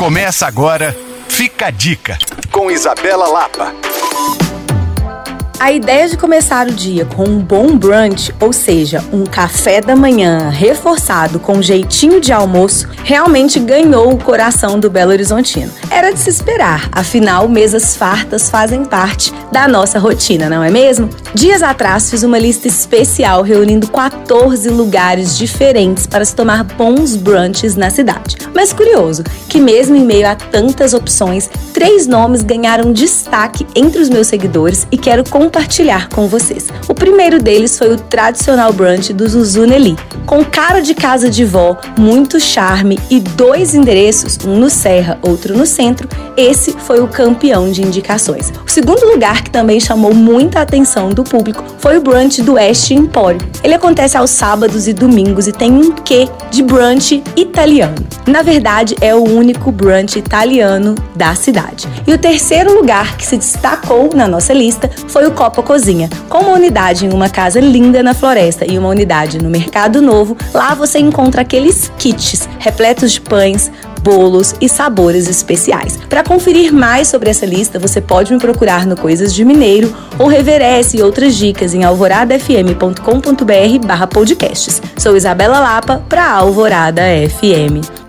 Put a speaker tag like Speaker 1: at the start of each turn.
Speaker 1: Começa agora, fica a dica, com Isabela Lapa.
Speaker 2: A ideia de começar o dia com um bom brunch, ou seja, um café da manhã reforçado com um jeitinho de almoço, realmente ganhou o coração do Belo Horizontino. Era de se esperar, afinal, mesas fartas fazem parte da nossa rotina, não é mesmo? Dias atrás fiz uma lista especial reunindo 14 lugares diferentes para se tomar bons brunches na cidade. Mas curioso que, mesmo em meio a tantas opções, três nomes ganharam destaque entre os meus seguidores e quero compartilhar com vocês. O primeiro deles foi o tradicional brunch do Zuzu Nelly, com cara de casa de vó, muito charme e dois endereços, um no Serra, outro no centro. Esse foi o campeão de indicações. O segundo lugar que também chamou muita atenção do público foi o brunch do West Empório. Ele acontece aos sábados e domingos e tem um quê de brunch italiano. Na verdade, é o único brunch italiano da cidade. E o terceiro lugar que se destacou na nossa lista foi o Copa Cozinha. Com uma unidade em uma casa linda na floresta e uma unidade no Mercado Novo, lá você encontra aqueles kits repletos de pães, bolos e sabores especiais. Para conferir mais sobre essa lista, você pode me procurar no Coisas de Mineiro ou reverece e outras dicas em alvoradafm.com.br/podcasts. Sou Isabela Lapa para Alvorada FM.